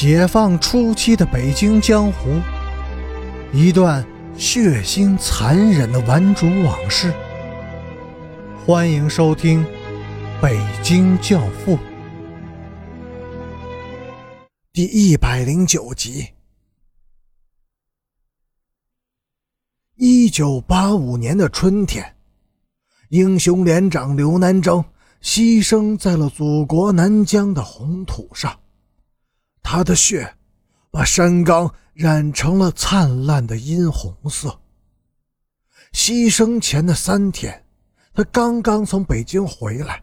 解放初期的北京江湖，一段血腥残忍的顽主往事。欢迎收听《北京教父》第一百零九集。一九八五年的春天，英雄连长刘南征牺牲在了祖国南疆的红土上。他的血把山岗染成了灿烂的殷红色。牺牲前的三天，他刚刚从北京回来，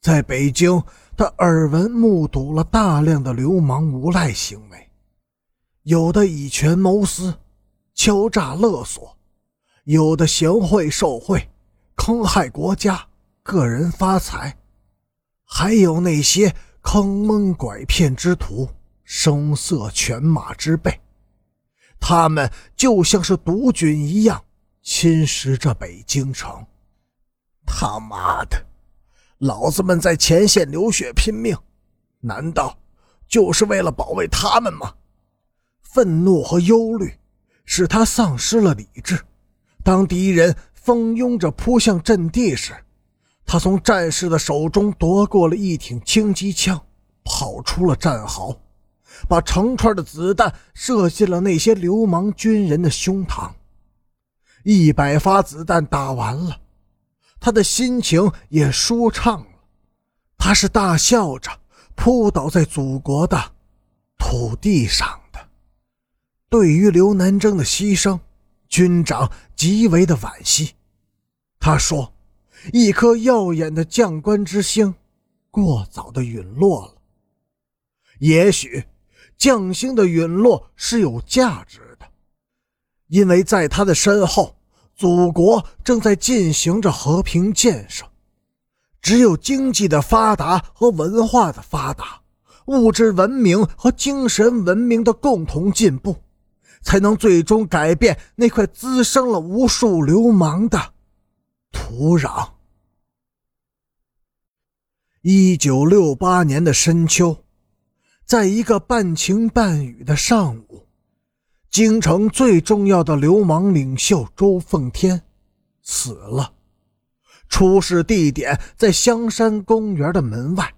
在北京，他耳闻目睹了大量的流氓无赖行为，有的以权谋私、敲诈勒索，有的行贿受贿、坑害国家、个人发财，还有那些……坑蒙拐骗之徒，声色犬马之辈，他们就像是毒菌一样侵蚀着北京城。他妈的，老子们在前线流血拼命，难道就是为了保卫他们吗？愤怒和忧虑使他丧失了理智。当敌人蜂拥着扑向阵地时，他从战士的手中夺过了一挺轻机枪，跑出了战壕，把成串的子弹射进了那些流氓军人的胸膛。一百发子弹打完了，他的心情也舒畅了。他是大笑着扑倒在祖国的土地上的。对于刘南征的牺牲，军长极为的惋惜。他说。一颗耀眼的将官之星，过早的陨落了。也许，将星的陨落是有价值的，因为在他的身后，祖国正在进行着和平建设。只有经济的发达和文化的发达，物质文明和精神文明的共同进步，才能最终改变那块滋生了无数流氓的。土壤。一九六八年的深秋，在一个半晴半雨的上午，京城最重要的流氓领袖周奉天死了。出事地点在香山公园的门外，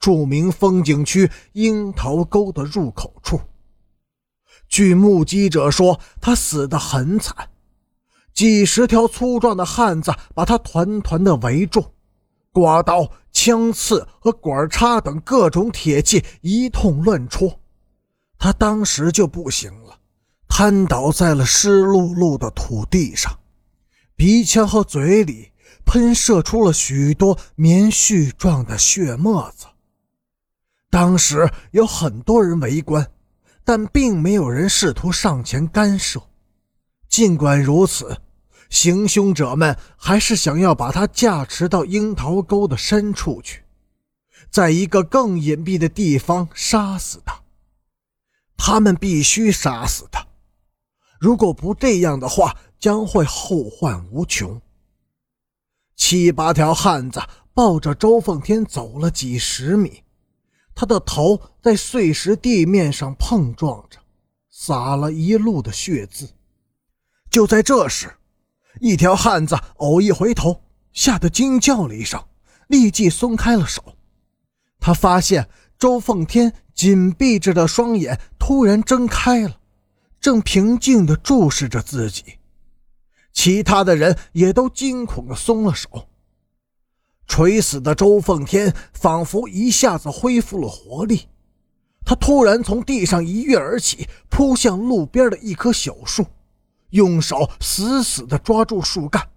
著名风景区樱桃沟的入口处。据目击者说，他死得很惨。几十条粗壮的汉子把他团团的围住，刮刀、枪刺和管叉等各种铁器一通乱戳，他当时就不行了，瘫倒在了湿漉漉的土地上，鼻腔和嘴里喷射出了许多棉絮状的血沫子。当时有很多人围观，但并没有人试图上前干涉。尽管如此。行凶者们还是想要把他架持到樱桃沟的深处去，在一个更隐蔽的地方杀死他。他们必须杀死他，如果不这样的话，将会后患无穷。七八条汉子抱着周奉天走了几十米，他的头在碎石地面上碰撞着，洒了一路的血渍。就在这时。一条汉子偶一回头，吓得惊叫了一声，立即松开了手。他发现周奉天紧闭着的双眼突然睁开了，正平静地注视着自己。其他的人也都惊恐地松了手。垂死的周奉天仿佛一下子恢复了活力，他突然从地上一跃而起，扑向路边的一棵小树。用手死死地抓住树干，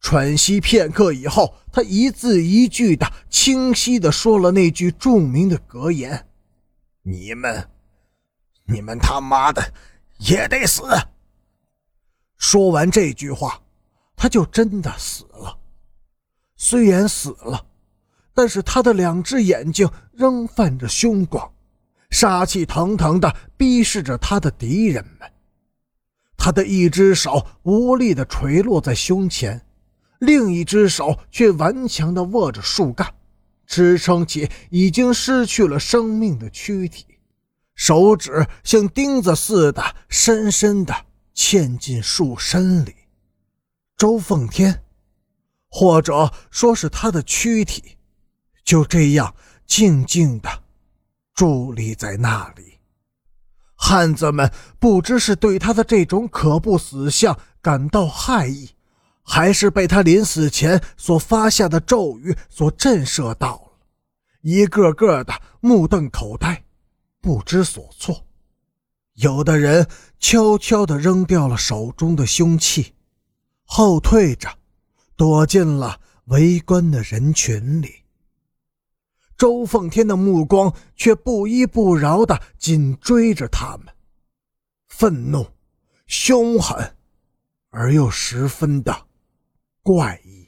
喘息片刻以后，他一字一句的清晰地说了那句著名的格言：“你们，你们他妈的也得死。”说完这句话，他就真的死了。虽然死了，但是他的两只眼睛仍泛着凶光，杀气腾腾地逼视着他的敌人们。他的一只手无力地垂落在胸前，另一只手却顽强地握着树干，支撑起已经失去了生命的躯体。手指像钉子似的深深的嵌进树身里。周凤天，或者说是他的躯体，就这样静静的伫立在那里。汉子们不知是对他的这种可怖死相感到骇异，还是被他临死前所发下的咒语所震慑到了，一个个的目瞪口呆。不知所措，有的人悄悄地扔掉了手中的凶器，后退着，躲进了围观的人群里。周奉天的目光却不依不饶地紧追着他们，愤怒、凶狠，而又十分的怪异。